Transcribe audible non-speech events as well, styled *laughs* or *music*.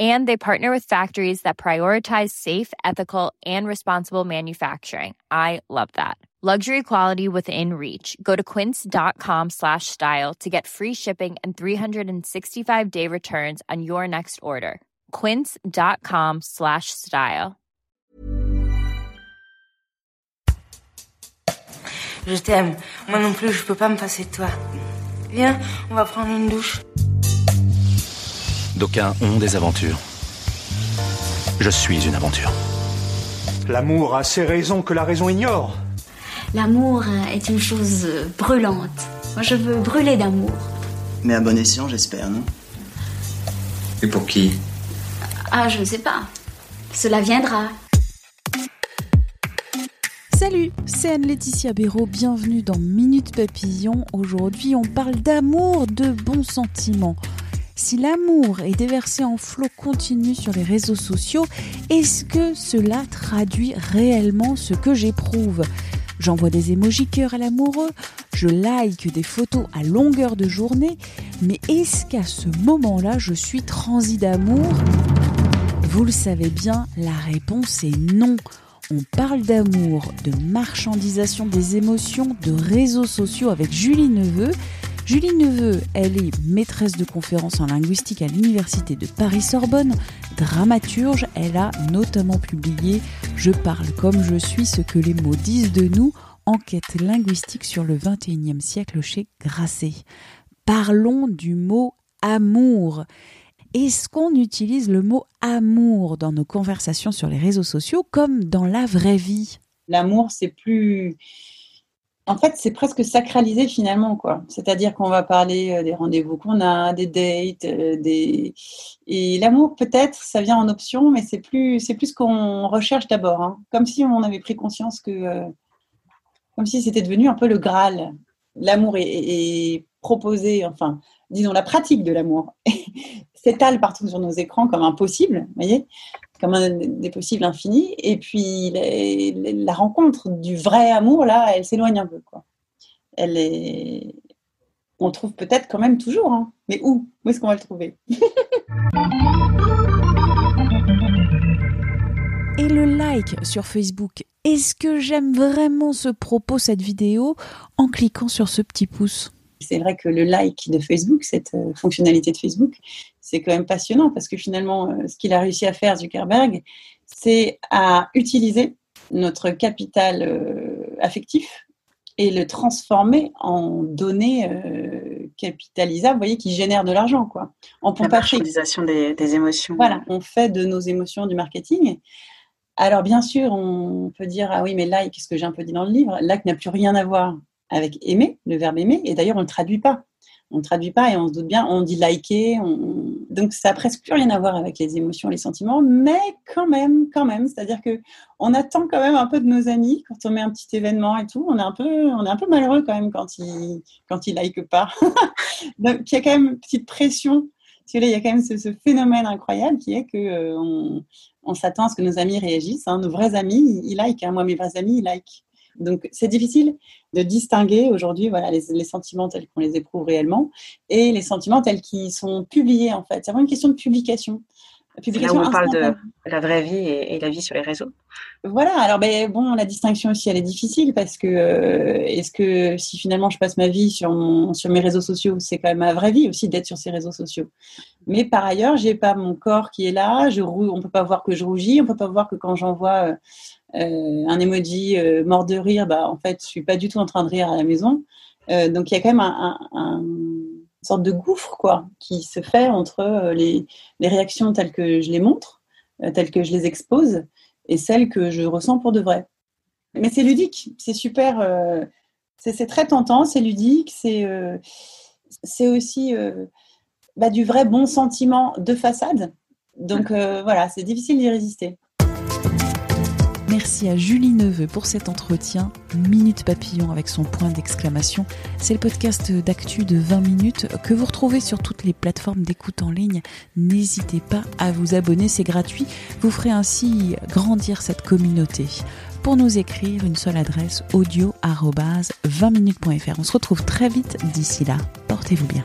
And they partner with factories that prioritize safe, ethical, and responsible manufacturing. I love that. Luxury quality within reach. Go to quince.com slash style to get free shipping and 365 day returns on your next order. Quince.com slash style. Je t'aime. Moi non plus, je peux pas me passer de toi. Viens, on va prendre une douche. D'aucuns ont des aventures. Je suis une aventure. L'amour a ses raisons que la raison ignore. L'amour est une chose brûlante. Moi, je veux brûler d'amour. Mais à bon escient, j'espère, non? Et pour qui? Ah, je ne sais pas. Cela viendra. Salut, c'est Anne-Laetitia Béraud, bienvenue dans Minute Papillon. Aujourd'hui, on parle d'amour, de bons sentiments. Si l'amour est déversé en flot continu sur les réseaux sociaux, est-ce que cela traduit réellement ce que j'éprouve? J'envoie des émojis cœur à l'amoureux, je like des photos à longueur de journée, mais est-ce qu'à ce moment-là, je suis transi d'amour? Vous le savez bien, la réponse est non. On parle d'amour, de marchandisation des émotions, de réseaux sociaux avec Julie Neveu. Julie Neveu, elle est maîtresse de conférences en linguistique à l'Université de Paris-Sorbonne, dramaturge, elle a notamment publié Je parle comme je suis, ce que les mots disent de nous, enquête linguistique sur le XXIe siècle chez Grasset. Parlons du mot amour. Est-ce qu'on utilise le mot amour dans nos conversations sur les réseaux sociaux comme dans la vraie vie? L'amour, c'est plus en fait, c'est presque sacralisé finalement, quoi. C'est-à-dire qu'on va parler euh, des rendez-vous qu'on a, des dates, euh, des et l'amour peut-être, ça vient en option, mais c'est plus c'est ce qu'on recherche d'abord, hein. comme si on avait pris conscience que, euh, comme si c'était devenu un peu le Graal. L'amour est, proposé, enfin, disons la pratique de l'amour *laughs* s'étale partout sur nos écrans comme impossible, voyez comme un des possibles infinis. Et puis la rencontre du vrai amour, là, elle s'éloigne un peu. Quoi. Elle est... On le trouve peut-être quand même toujours, hein. mais où? Où est-ce qu'on va le trouver? *laughs* Et le like sur Facebook, est-ce que j'aime vraiment ce propos, cette vidéo, en cliquant sur ce petit pouce? C'est vrai que le like de Facebook, cette euh, fonctionnalité de Facebook, c'est quand même passionnant parce que finalement, euh, ce qu'il a réussi à faire, Zuckerberg, c'est à utiliser notre capital euh, affectif et le transformer en données capitalisables, vous voyez, qui génèrent de l'argent, quoi. En La marchandisation des, des, émotions. Voilà, on fait de nos émotions du marketing. Alors bien sûr, on peut dire ah oui, mais like, ce que j'ai un peu dit dans le livre, like n'a plus rien à voir avec aimer, le verbe aimer, et d'ailleurs on ne le traduit pas. On ne traduit pas et on se doute bien, on dit liker, donc ça n'a presque plus rien à voir avec les émotions, les sentiments, mais quand même, quand même, c'est-à-dire que on attend quand même un peu de nos amis quand on met un petit événement et tout, on est un peu, on est un peu malheureux quand même quand ils, quand ils like pas. *laughs* donc il y a quand même une petite pression. il y a quand même ce, phénomène incroyable qui est que euh, on, s'attend à ce que nos amis réagissent. Hein. Nos vrais amis, ils, like. Hein. Moi, mes vrais amis, ils like. Donc, c'est difficile de distinguer aujourd'hui voilà, les, sentiments tels qu'on les éprouve réellement et les sentiments tels qu'ils sont publiés, en fait. C'est vraiment une question de publication. publication là où on parle de la vraie vie et, la vie sur les réseaux. Voilà, alors ben, bon, la distinction aussi, elle est difficile parce que euh, est-ce que si finalement je passe ma vie sur, mon, sur mes réseaux sociaux, c'est quand même ma vraie vie aussi d'être sur ces réseaux sociaux? Mais par ailleurs, j'ai pas mon corps qui est là, je, on peut pas voir que je rougis, on peut pas voir que quand j'envoie euh, euh, un emoji euh, mort de rire, bah, en fait, je suis pas du tout en train de rire à la maison. Euh, donc, il y a quand même un, un, une sorte de gouffre quoi, qui se fait entre les, réactions telles que je les montre, telles que je les expose, et celles que je ressens pour de vrai. Mais c'est ludique, c'est super, c'est très tentant, c'est ludique, c'est aussi bah, du vrai bon sentiment de façade. Donc *laughs* voilà, c'est difficile d'y résister. Merci à Julie Neveu pour cet entretien. Minute Papillon avec son point d'exclamation. C'est le podcast d'actu de 20 minutes que vous retrouvez sur toutes les plateformes d'écoute en ligne. N'hésitez pas à vous abonner, c'est gratuit. Vous ferez ainsi grandir cette communauté. Pour nous écrire, une seule adresse audio 20minutes.fr. On se retrouve très vite d'ici là. Portez-vous bien.